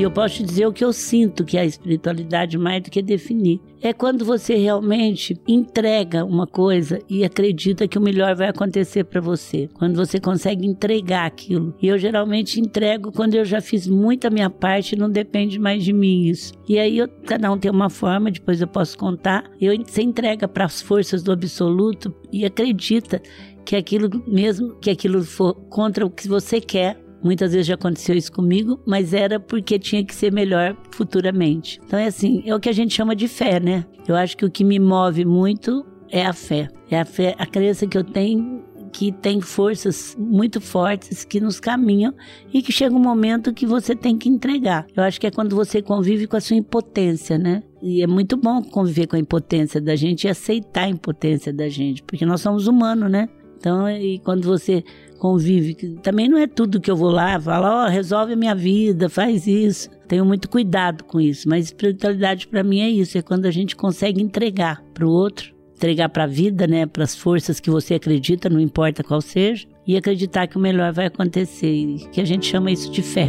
E eu posso te dizer o que eu sinto que é a espiritualidade mais do que definir. É quando você realmente entrega uma coisa e acredita que o melhor vai acontecer para você. Quando você consegue entregar aquilo. E eu geralmente entrego quando eu já fiz muita minha parte, não depende mais de mim isso. E aí eu, cada um tem uma forma, depois eu posso contar. Eu, você entrega para as forças do absoluto e acredita que aquilo mesmo que aquilo for contra o que você quer, Muitas vezes já aconteceu isso comigo, mas era porque tinha que ser melhor futuramente. Então é assim, é o que a gente chama de fé, né? Eu acho que o que me move muito é a fé. É a fé, a crença que eu tenho que tem forças muito fortes que nos caminham e que chega um momento que você tem que entregar. Eu acho que é quando você convive com a sua impotência, né? E é muito bom conviver com a impotência da gente e aceitar a impotência da gente, porque nós somos humanos, né? Então, e quando você convive, também não é tudo que eu vou lá, fala, ó, oh, resolve a minha vida, faz isso. Tenho muito cuidado com isso, mas espiritualidade para mim é isso, é quando a gente consegue entregar para o outro, entregar para a vida, né, para as forças que você acredita, não importa qual seja, e acreditar que o melhor vai acontecer, que a gente chama isso de fé.